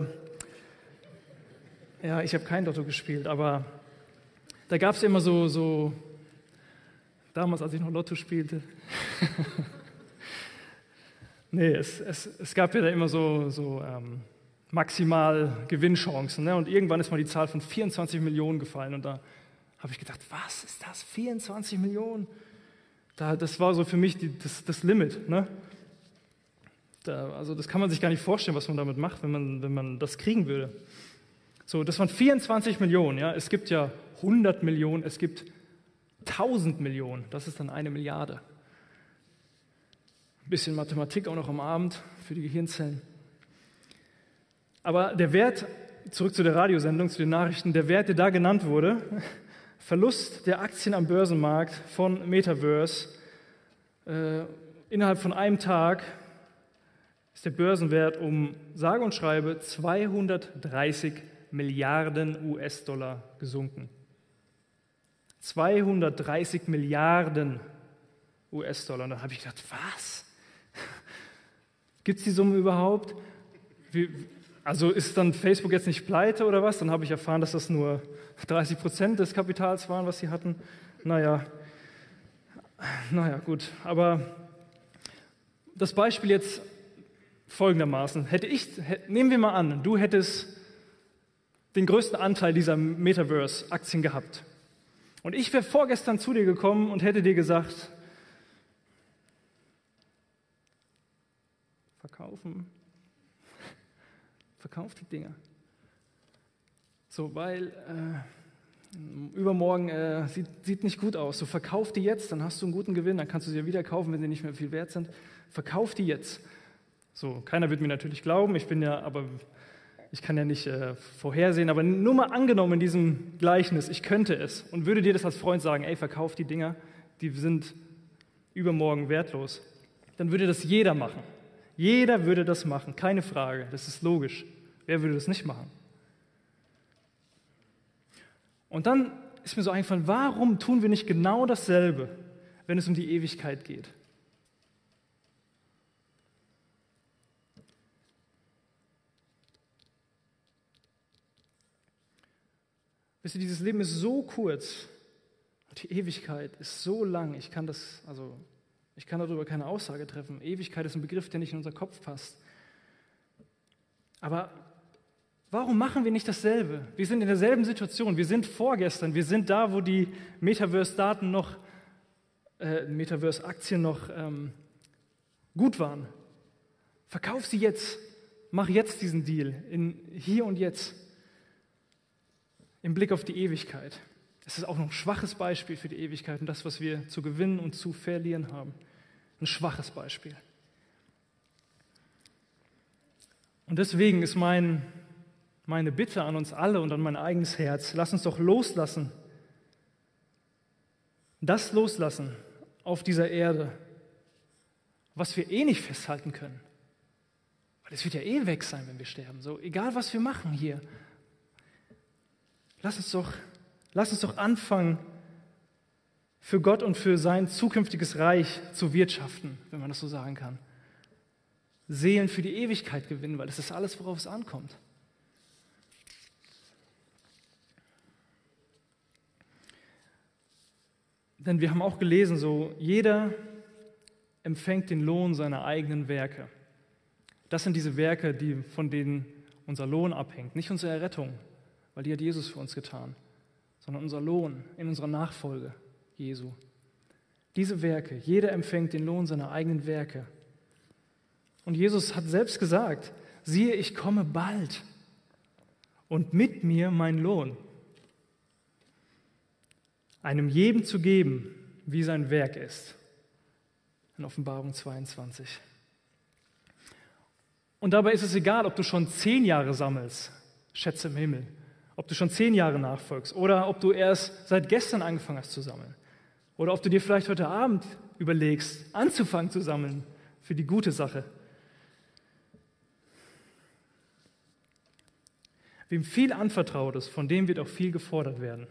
ja, ich habe kein Lotto gespielt, aber da gab es immer so, so, damals, als ich noch Lotto spielte, nee, es, es, es gab ja da immer so, so ähm, maximal Gewinnchancen. Ne? Und irgendwann ist mal die Zahl von 24 Millionen gefallen und da habe ich gedacht, was ist das, 24 Millionen? Da, das war so für mich die, das, das Limit. Ne? Da, also das kann man sich gar nicht vorstellen, was man damit macht, wenn man, wenn man das kriegen würde. So, das waren 24 Millionen. Ja? Es gibt ja 100 Millionen, es gibt 1000 Millionen. Das ist dann eine Milliarde. Ein bisschen Mathematik auch noch am Abend für die Gehirnzellen. Aber der Wert, zurück zu der Radiosendung, zu den Nachrichten, der Wert, der da genannt wurde, Verlust der Aktien am Börsenmarkt von Metaverse äh, innerhalb von einem Tag ist der Börsenwert um sage und schreibe 230 Milliarden US-Dollar gesunken. 230 Milliarden US-Dollar. Und da habe ich gedacht, was? Gibt es die Summe überhaupt? Wie, also ist dann Facebook jetzt nicht pleite oder was? Dann habe ich erfahren, dass das nur 30 Prozent des Kapitals waren, was sie hatten. Naja, naja, gut. Aber das Beispiel jetzt folgendermaßen. Hätte ich, nehmen wir mal an, du hättest den größten Anteil dieser Metaverse-Aktien gehabt. Und ich wäre vorgestern zu dir gekommen und hätte dir gesagt, verkaufen, verkauf die Dinger. So, weil äh, übermorgen äh, sieht, sieht nicht gut aus. So, verkauf die jetzt, dann hast du einen guten Gewinn, dann kannst du sie ja wieder kaufen, wenn sie nicht mehr viel wert sind. Verkauf die jetzt. So, keiner wird mir natürlich glauben, ich bin ja, aber ich kann ja nicht äh, vorhersehen, aber nur mal angenommen in diesem Gleichnis, ich könnte es und würde dir das als Freund sagen, ey, verkauf die Dinger, die sind übermorgen wertlos, dann würde das jeder machen. Jeder würde das machen, keine Frage, das ist logisch. Wer würde das nicht machen? Und dann ist mir so eingefallen, warum tun wir nicht genau dasselbe, wenn es um die Ewigkeit geht? Wisst ihr, dieses Leben ist so kurz, die Ewigkeit ist so lang. Ich kann das, also ich kann darüber keine Aussage treffen. Ewigkeit ist ein Begriff, der nicht in unser Kopf passt. Aber warum machen wir nicht dasselbe? Wir sind in derselben Situation. Wir sind vorgestern. Wir sind da, wo die Metaverse-Daten noch, äh, Metaverse-Aktien noch ähm, gut waren. Verkauf sie jetzt. Mach jetzt diesen Deal. In hier und jetzt im Blick auf die Ewigkeit. Es ist auch noch ein schwaches Beispiel für die Ewigkeit und das, was wir zu gewinnen und zu verlieren haben. Ein schwaches Beispiel. Und deswegen ist mein, meine Bitte an uns alle und an mein eigenes Herz, lass uns doch loslassen. Das loslassen auf dieser Erde, was wir eh nicht festhalten können. Weil es wird ja eh weg sein, wenn wir sterben. So, egal was wir machen hier, Lass uns doch, lass uns doch anfangen, für Gott und für sein zukünftiges Reich zu wirtschaften, wenn man das so sagen kann. Seelen für die Ewigkeit gewinnen, weil das ist alles, worauf es ankommt. Denn wir haben auch gelesen, so jeder, empfängt den Lohn seiner eigenen Werke. Das sind diese Werke, die, von denen unser Lohn abhängt. Nicht unsere Errettung, weil die hat Jesus für uns getan, sondern unser Lohn in unserer Nachfolge Jesu. Diese Werke, jeder empfängt den Lohn seiner eigenen Werke. Und Jesus hat selbst gesagt, siehe, ich komme bald und mit mir mein Lohn. Einem jedem zu geben, wie sein Werk ist. In Offenbarung 22. Und dabei ist es egal, ob du schon zehn Jahre sammelst, Schätze im Himmel, ob du schon zehn Jahre nachfolgst oder ob du erst seit gestern angefangen hast zu sammeln. Oder ob du dir vielleicht heute Abend überlegst, anzufangen zu sammeln für die gute Sache. Wem viel anvertraut ist, von dem wird auch viel gefordert werden.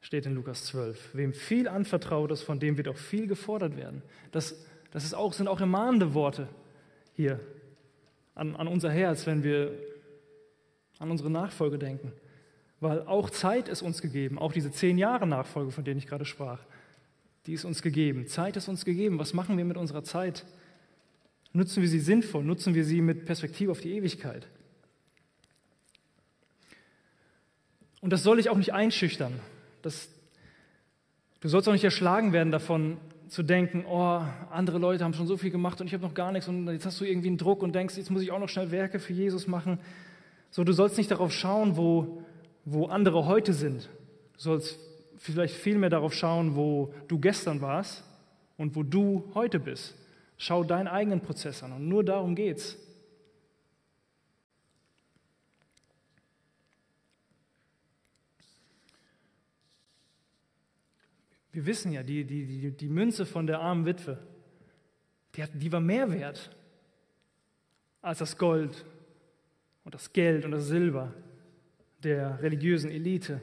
Steht in Lukas 12. Wem viel anvertraut ist, von dem wird auch viel gefordert werden. Das, das ist auch, sind auch ermahnende Worte hier an, an unser Herz, wenn wir an unsere Nachfolge denken. Weil auch Zeit ist uns gegeben, auch diese zehn Jahre Nachfolge, von denen ich gerade sprach, die ist uns gegeben. Zeit ist uns gegeben. Was machen wir mit unserer Zeit? Nutzen wir sie sinnvoll? Nutzen wir sie mit Perspektive auf die Ewigkeit? Und das soll ich auch nicht einschüchtern. Das, du sollst auch nicht erschlagen werden davon, zu denken, oh, andere Leute haben schon so viel gemacht und ich habe noch gar nichts und jetzt hast du irgendwie einen Druck und denkst, jetzt muss ich auch noch schnell Werke für Jesus machen. So, du sollst nicht darauf schauen, wo, wo andere heute sind. Du sollst vielleicht viel mehr darauf schauen, wo du gestern warst und wo du heute bist. Schau deinen eigenen Prozess an und nur darum geht's. Wir wissen ja, die, die, die, die Münze von der armen Witwe, die, hat, die war mehr wert als das Gold und das Geld und das Silber der religiösen Elite.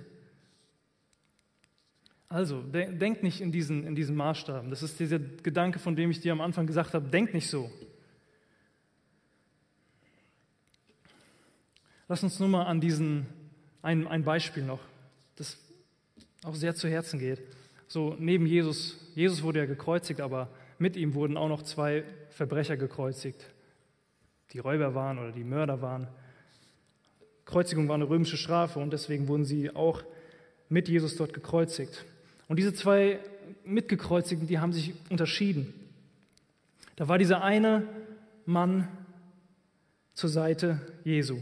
Also, denk nicht in diesen, in diesen Maßstaben. Das ist dieser Gedanke, von dem ich dir am Anfang gesagt habe, denk nicht so. Lass uns nur mal an diesen, ein, ein Beispiel noch, das auch sehr zu Herzen geht so neben Jesus, Jesus wurde ja gekreuzigt, aber mit ihm wurden auch noch zwei Verbrecher gekreuzigt, die Räuber waren oder die Mörder waren. Kreuzigung war eine römische Strafe und deswegen wurden sie auch mit Jesus dort gekreuzigt. Und diese zwei Mitgekreuzigten, die haben sich unterschieden. Da war dieser eine Mann zur Seite Jesu.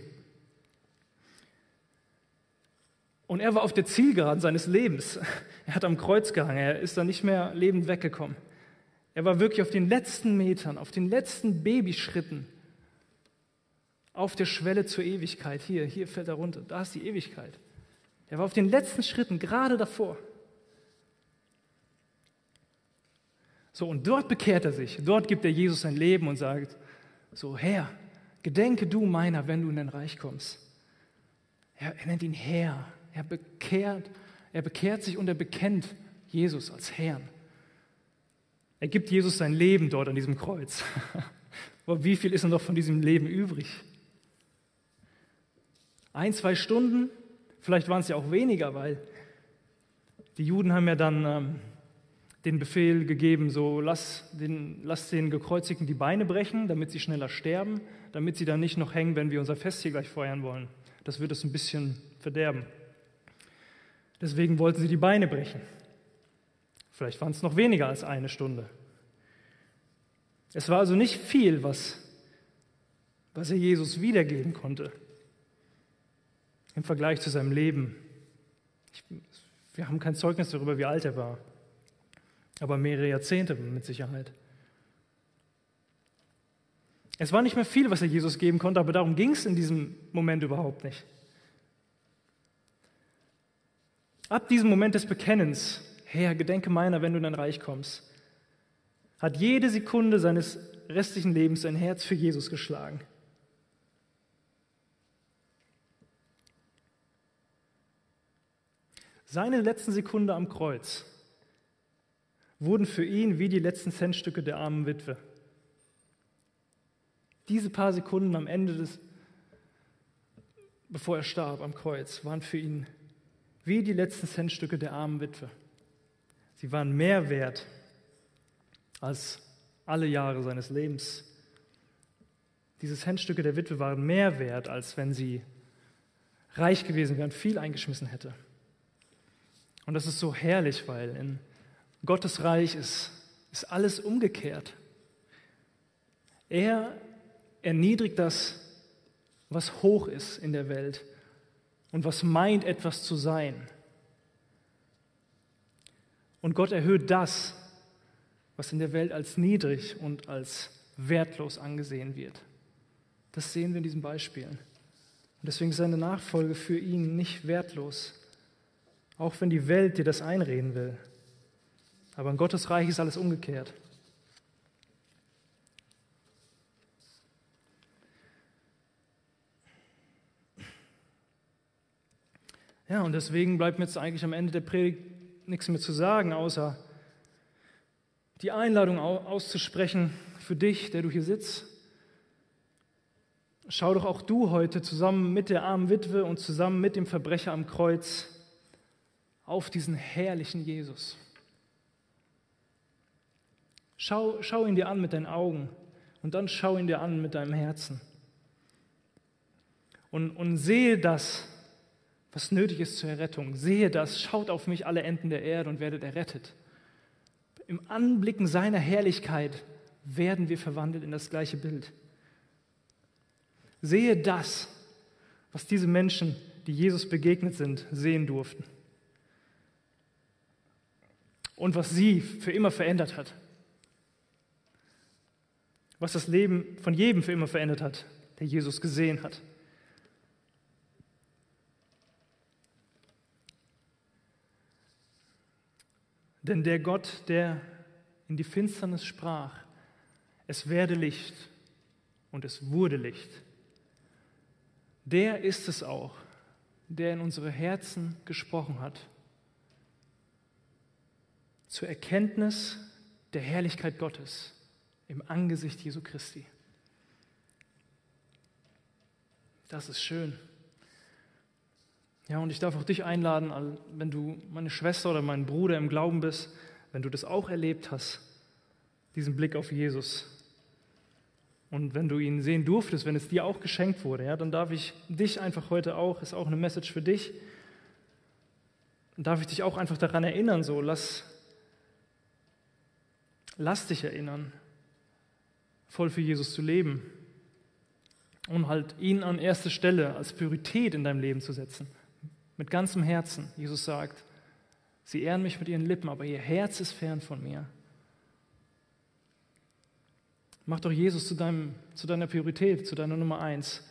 Und er war auf der Zielgeraden seines Lebens. Er hat am Kreuz gehangen, er ist da nicht mehr lebend weggekommen. Er war wirklich auf den letzten Metern, auf den letzten Babyschritten, auf der Schwelle zur Ewigkeit. Hier, hier fällt er runter, da ist die Ewigkeit. Er war auf den letzten Schritten, gerade davor. So, und dort bekehrt er sich, dort gibt er Jesus sein Leben und sagt, so, Herr, gedenke du meiner, wenn du in dein Reich kommst. Er, er nennt ihn Herr, er bekehrt, er bekehrt sich und er bekennt Jesus als Herrn. Er gibt Jesus sein Leben dort an diesem Kreuz. Aber wie viel ist noch von diesem Leben übrig? Ein, zwei Stunden, vielleicht waren es ja auch weniger, weil die Juden haben ja dann ähm, den Befehl gegeben, so lass den, lass den Gekreuzigten die Beine brechen, damit sie schneller sterben, damit sie dann nicht noch hängen, wenn wir unser Fest hier gleich feiern wollen. Das wird es ein bisschen verderben. Deswegen wollten sie die Beine brechen. Vielleicht waren es noch weniger als eine Stunde. Es war also nicht viel, was, was er Jesus wiedergeben konnte im Vergleich zu seinem Leben. Ich, wir haben kein Zeugnis darüber, wie alt er war, aber mehrere Jahrzehnte mit Sicherheit. Es war nicht mehr viel, was er Jesus geben konnte, aber darum ging es in diesem Moment überhaupt nicht. Ab diesem Moment des Bekennens, Herr, gedenke meiner, wenn du in dein Reich kommst, hat jede Sekunde seines restlichen Lebens sein Herz für Jesus geschlagen. Seine letzten Sekunden am Kreuz wurden für ihn wie die letzten Centstücke der armen Witwe. Diese paar Sekunden am Ende des, bevor er starb am Kreuz, waren für ihn wie die letzten Centstücke der armen Witwe. Sie waren mehr wert als alle Jahre seines Lebens. Diese Centstücke der Witwe waren mehr wert, als wenn sie reich gewesen wäre und viel eingeschmissen hätte. Und das ist so herrlich, weil in Gottes Reich ist, ist alles umgekehrt. Er erniedrigt das, was hoch ist in der Welt und was meint, etwas zu sein. Und Gott erhöht das, was in der Welt als niedrig und als wertlos angesehen wird. Das sehen wir in diesen Beispielen. Und deswegen ist seine Nachfolge für ihn nicht wertlos, auch wenn die Welt dir das einreden will. Aber in Gottes Reich ist alles umgekehrt. Ja, und deswegen bleibt mir jetzt eigentlich am Ende der Predigt nichts mehr zu sagen, außer die Einladung auszusprechen für dich, der du hier sitzt. Schau doch auch du heute zusammen mit der armen Witwe und zusammen mit dem Verbrecher am Kreuz auf diesen herrlichen Jesus. Schau, schau ihn dir an mit deinen Augen und dann schau ihn dir an mit deinem Herzen. Und, und sehe das, was nötig ist zur Errettung. Sehe das, schaut auf mich alle Enden der Erde und werdet errettet. Im Anblicken seiner Herrlichkeit werden wir verwandelt in das gleiche Bild. Sehe das, was diese Menschen, die Jesus begegnet sind, sehen durften. Und was sie für immer verändert hat. Was das Leben von jedem für immer verändert hat, der Jesus gesehen hat. Denn der Gott, der in die Finsternis sprach, es werde Licht und es wurde Licht, der ist es auch, der in unsere Herzen gesprochen hat, zur Erkenntnis der Herrlichkeit Gottes im Angesicht Jesu Christi. Das ist schön. Ja, und ich darf auch dich einladen, wenn du meine Schwester oder mein Bruder im Glauben bist, wenn du das auch erlebt hast, diesen Blick auf Jesus. Und wenn du ihn sehen durftest, wenn es dir auch geschenkt wurde, ja, dann darf ich dich einfach heute auch, ist auch eine Message für dich, dann darf ich dich auch einfach daran erinnern, so lass, lass dich erinnern, voll für Jesus zu leben und halt ihn an erste Stelle als Priorität in deinem Leben zu setzen. Mit ganzem Herzen. Jesus sagt, sie ehren mich mit ihren Lippen, aber ihr Herz ist fern von mir. Mach doch Jesus zu, deinem, zu deiner Priorität, zu deiner Nummer eins.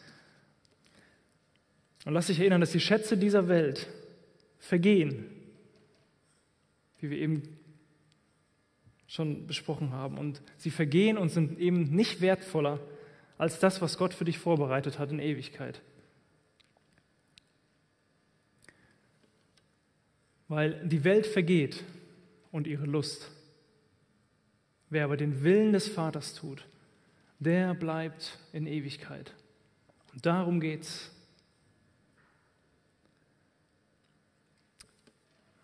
Und lass dich erinnern, dass die Schätze dieser Welt vergehen, wie wir eben schon besprochen haben. Und sie vergehen und sind eben nicht wertvoller als das, was Gott für dich vorbereitet hat in Ewigkeit. Weil die Welt vergeht und ihre Lust. Wer aber den Willen des Vaters tut, der bleibt in Ewigkeit. Und darum geht's.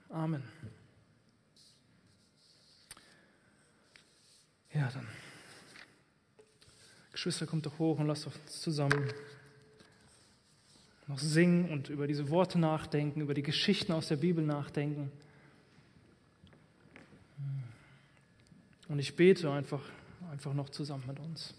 Amen. Ja, dann. Geschwister, kommt doch hoch und lasst uns zusammen noch singen und über diese Worte nachdenken, über die Geschichten aus der Bibel nachdenken. Und ich bete einfach, einfach noch zusammen mit uns.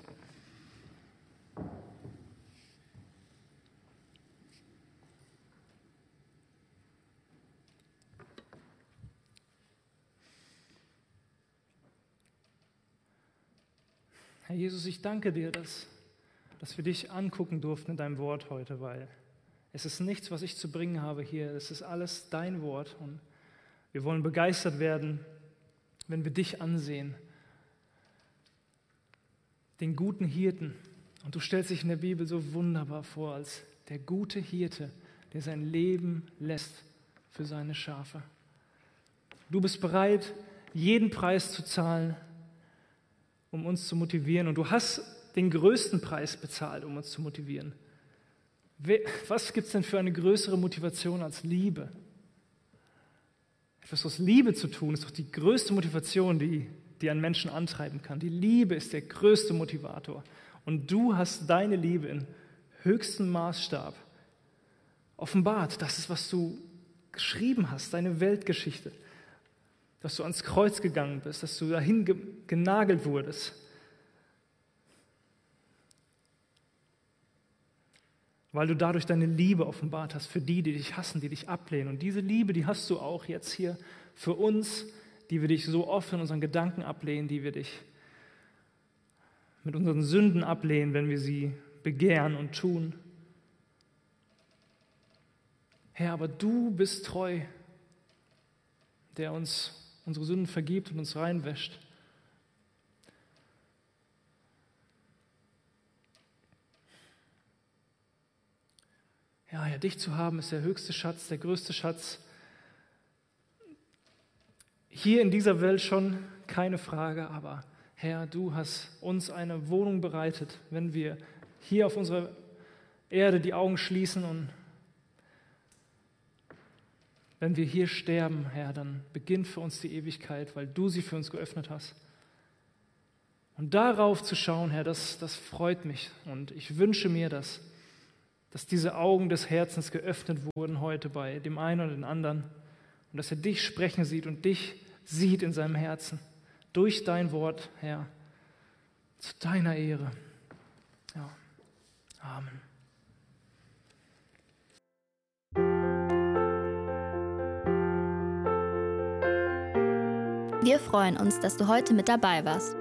Herr Jesus, ich danke dir, dass, dass wir dich angucken durften in deinem Wort heute, weil es ist nichts, was ich zu bringen habe hier. Es ist alles dein Wort. Und wir wollen begeistert werden, wenn wir dich ansehen. Den guten Hirten. Und du stellst dich in der Bibel so wunderbar vor als der gute Hirte, der sein Leben lässt für seine Schafe. Du bist bereit, jeden Preis zu zahlen, um uns zu motivieren. Und du hast den größten Preis bezahlt, um uns zu motivieren. Was gibt es denn für eine größere Motivation als Liebe? Etwas aus Liebe zu tun, ist doch die größte Motivation, die, die einen Menschen antreiben kann. Die Liebe ist der größte Motivator. Und du hast deine Liebe in höchstem Maßstab offenbart. Das ist, was du geschrieben hast, deine Weltgeschichte. Dass du ans Kreuz gegangen bist, dass du dahin genagelt wurdest. Weil du dadurch deine Liebe offenbart hast für die, die dich hassen, die dich ablehnen. Und diese Liebe, die hast du auch jetzt hier für uns, die wir dich so oft in unseren Gedanken ablehnen, die wir dich mit unseren Sünden ablehnen, wenn wir sie begehren und tun. Herr, aber du bist treu, der uns unsere Sünden vergibt und uns reinwäscht. Ja, ja, dich zu haben ist der höchste Schatz, der größte Schatz. Hier in dieser Welt schon keine Frage, aber Herr, du hast uns eine Wohnung bereitet, wenn wir hier auf unserer Erde die Augen schließen und wenn wir hier sterben, Herr, dann beginnt für uns die Ewigkeit, weil du sie für uns geöffnet hast. Und darauf zu schauen, Herr, das, das freut mich und ich wünsche mir das dass diese Augen des Herzens geöffnet wurden heute bei dem einen oder den anderen und dass er dich sprechen sieht und dich sieht in seinem Herzen durch dein Wort, Herr, zu deiner Ehre. Ja. Amen. Wir freuen uns, dass du heute mit dabei warst.